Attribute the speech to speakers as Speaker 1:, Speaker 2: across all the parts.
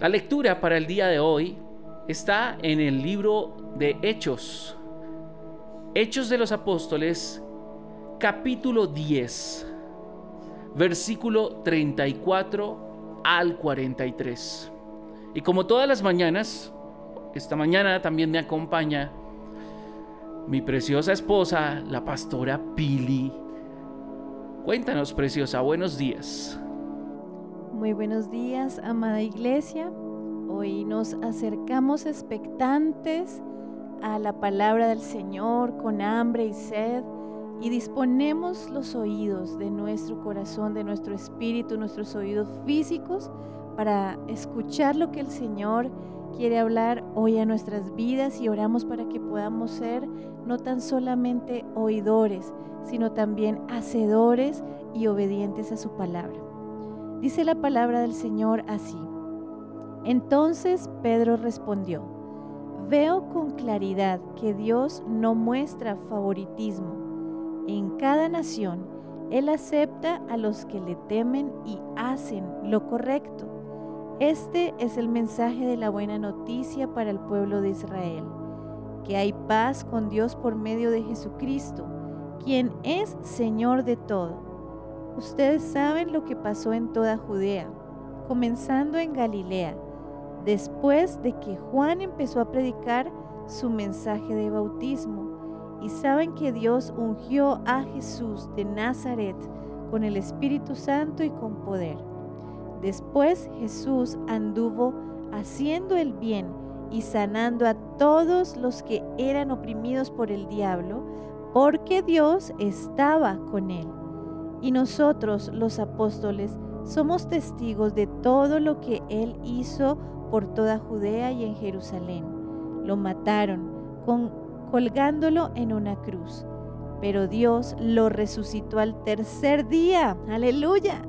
Speaker 1: La lectura para el día de hoy está en el libro de Hechos. Hechos de los Apóstoles, capítulo 10, versículo 34 al 43. Y como todas las mañanas, esta mañana también me acompaña mi preciosa esposa, la pastora Pili. Cuéntanos, preciosa, buenos días.
Speaker 2: Muy buenos días, amada iglesia. Hoy nos acercamos expectantes a la palabra del Señor con hambre y sed y disponemos los oídos de nuestro corazón, de nuestro espíritu, nuestros oídos físicos para escuchar lo que el Señor quiere hablar hoy a nuestras vidas y oramos para que podamos ser no tan solamente oidores, sino también hacedores y obedientes a su palabra. Dice la palabra del Señor así. Entonces Pedro respondió, veo con claridad que Dios no muestra favoritismo. En cada nación Él acepta a los que le temen y hacen lo correcto. Este es el mensaje de la buena noticia para el pueblo de Israel, que hay paz con Dios por medio de Jesucristo, quien es Señor de todo. Ustedes saben lo que pasó en toda Judea, comenzando en Galilea, después de que Juan empezó a predicar su mensaje de bautismo, y saben que Dios ungió a Jesús de Nazaret con el Espíritu Santo y con poder Después Jesús anduvo haciendo el bien y sanando a todos los que eran oprimidos por el diablo, porque Dios estaba con él. Y nosotros, los apóstoles, somos testigos de todo lo que él hizo por toda Judea y en Jerusalén. Lo mataron colgándolo en una cruz, pero Dios lo resucitó al tercer día. Aleluya.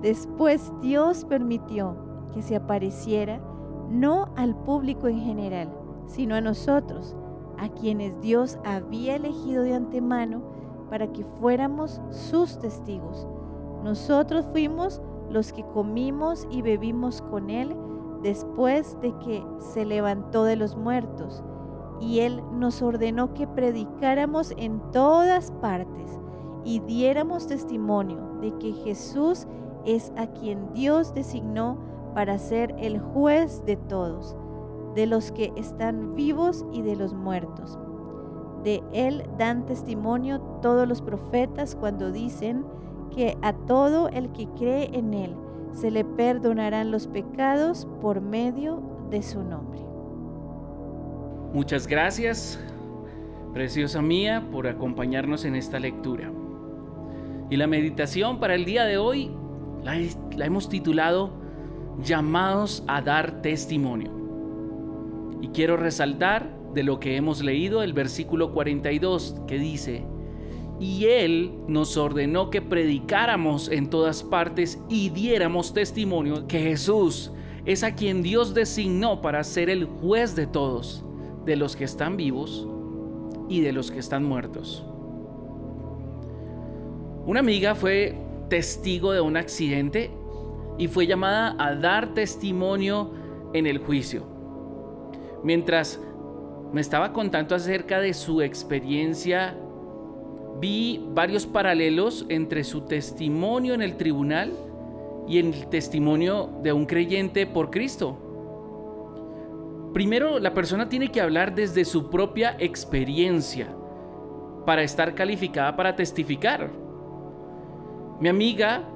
Speaker 2: Después Dios permitió que se apareciera no al público en general, sino a nosotros, a quienes Dios había elegido de antemano para que fuéramos sus testigos. Nosotros fuimos los que comimos y bebimos con Él después de que se levantó de los muertos, y Él nos ordenó que predicáramos en todas partes y diéramos testimonio de que Jesús es a quien Dios designó para ser el juez de todos, de los que están vivos y de los muertos. De él dan testimonio todos los profetas cuando dicen que a todo el que cree en él se le perdonarán los pecados por medio de su nombre.
Speaker 1: Muchas gracias, preciosa mía, por acompañarnos en esta lectura. Y la meditación para el día de hoy la, hemos titulado Llamados a dar testimonio. Y quiero resaltar de lo que hemos leído el versículo 42 que dice, y Él nos ordenó que predicáramos en todas partes y diéramos testimonio que Jesús es a quien Dios designó para ser el juez de todos, de los que están vivos y de los que están muertos. Una amiga fue testigo de un accidente y fue llamada a dar testimonio en el juicio. Mientras me estaba contando acerca de su experiencia, vi varios paralelos entre su testimonio en el tribunal y el testimonio de un creyente por Cristo. Primero, la persona tiene que hablar desde su propia experiencia para estar calificada para testificar. Mi amiga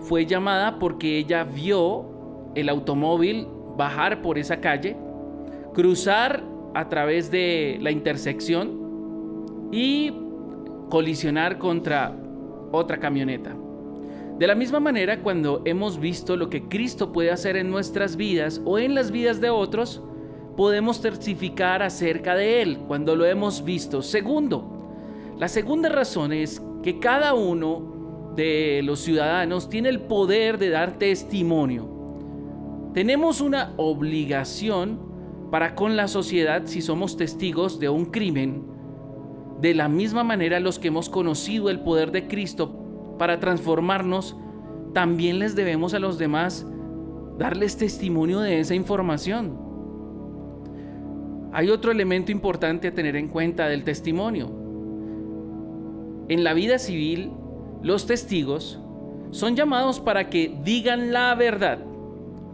Speaker 1: fue llamada porque ella vio el automóvil bajar por esa calle, cruzar a través de la intersección y colisionar contra otra camioneta. De la misma manera, cuando hemos visto lo que Cristo puede hacer en nuestras vidas o en las vidas de otros, podemos testificar acerca de Él cuando lo hemos visto. Segundo, la segunda razón es que cada uno de los ciudadanos tiene el poder de dar testimonio. Tenemos una obligación para con la sociedad si somos testigos de un crimen. De la misma manera los que hemos conocido el poder de Cristo para transformarnos, también les debemos a los demás darles testimonio de esa información. Hay otro elemento importante a tener en cuenta del testimonio. En la vida civil, los testigos son llamados para que digan la verdad.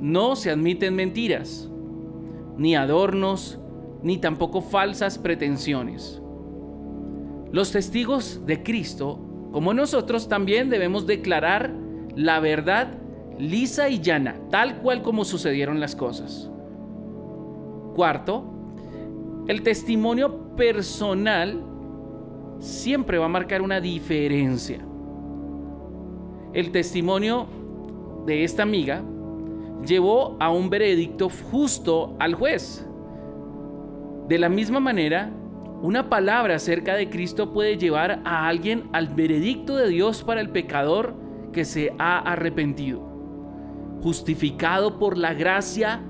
Speaker 1: No se admiten mentiras, ni adornos, ni tampoco falsas pretensiones. Los testigos de Cristo, como nosotros, también debemos declarar la verdad lisa y llana, tal cual como sucedieron las cosas. Cuarto, el testimonio personal siempre va a marcar una diferencia. El testimonio de esta amiga llevó a un veredicto justo al juez. De la misma manera, una palabra acerca de Cristo puede llevar a alguien al veredicto de Dios para el pecador que se ha arrepentido, justificado por la gracia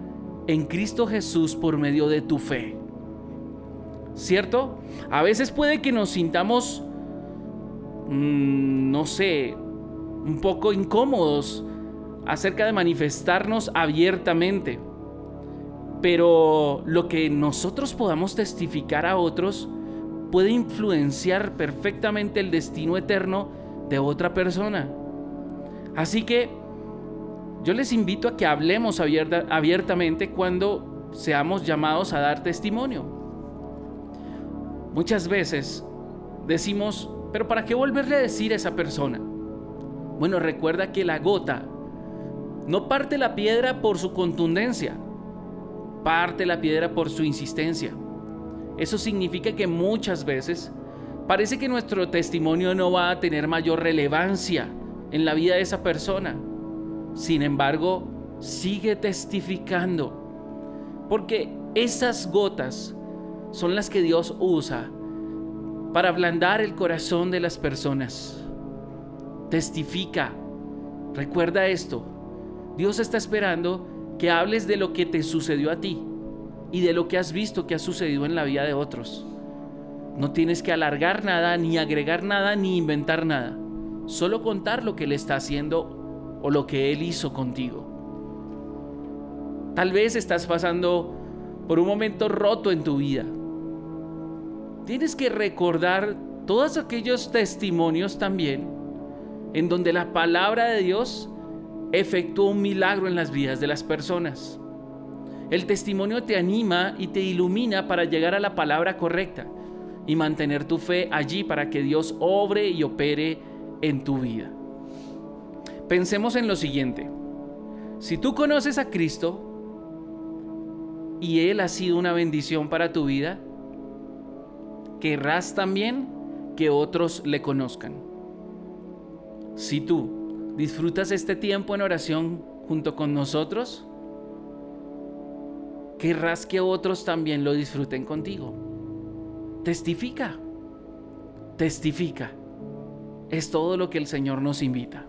Speaker 1: en Cristo Jesús por medio de tu fe. ¿Cierto? A veces puede que nos sintamos, mm, no sé, un poco incómodos acerca de manifestarnos abiertamente. Pero lo que nosotros podamos testificar a otros puede influenciar perfectamente el destino eterno de otra persona. Así que yo les invito a que hablemos abiertamente cuando seamos llamados a dar testimonio. Muchas veces decimos, pero ¿para qué volverle a decir a esa persona? Bueno, recuerda que la gota no parte la piedra por su contundencia, parte la piedra por su insistencia. Eso significa que muchas veces parece que nuestro testimonio no va a tener mayor relevancia en la vida de esa persona. Sin embargo, sigue testificando. Porque esas gotas son las que Dios usa para ablandar el corazón de las personas. Testifica. Recuerda esto. Dios está esperando que hables de lo que te sucedió a ti y de lo que has visto que ha sucedido en la vida de otros. No tienes que alargar nada, ni agregar nada, ni inventar nada. Solo contar lo que Él está haciendo o lo que Él hizo contigo. Tal vez estás pasando por un momento roto en tu vida. Tienes que recordar todos aquellos testimonios también en donde la palabra de Dios efectuó un milagro en las vidas de las personas. El testimonio te anima y te ilumina para llegar a la palabra correcta y mantener tu fe allí para que Dios obre y opere en tu vida. Pensemos en lo siguiente. Si tú conoces a Cristo y Él ha sido una bendición para tu vida, querrás también que otros le conozcan. Si tú ¿Disfrutas este tiempo en oración junto con nosotros? Querrás que otros también lo disfruten contigo. Testifica. Testifica. Es todo lo que el Señor nos invita.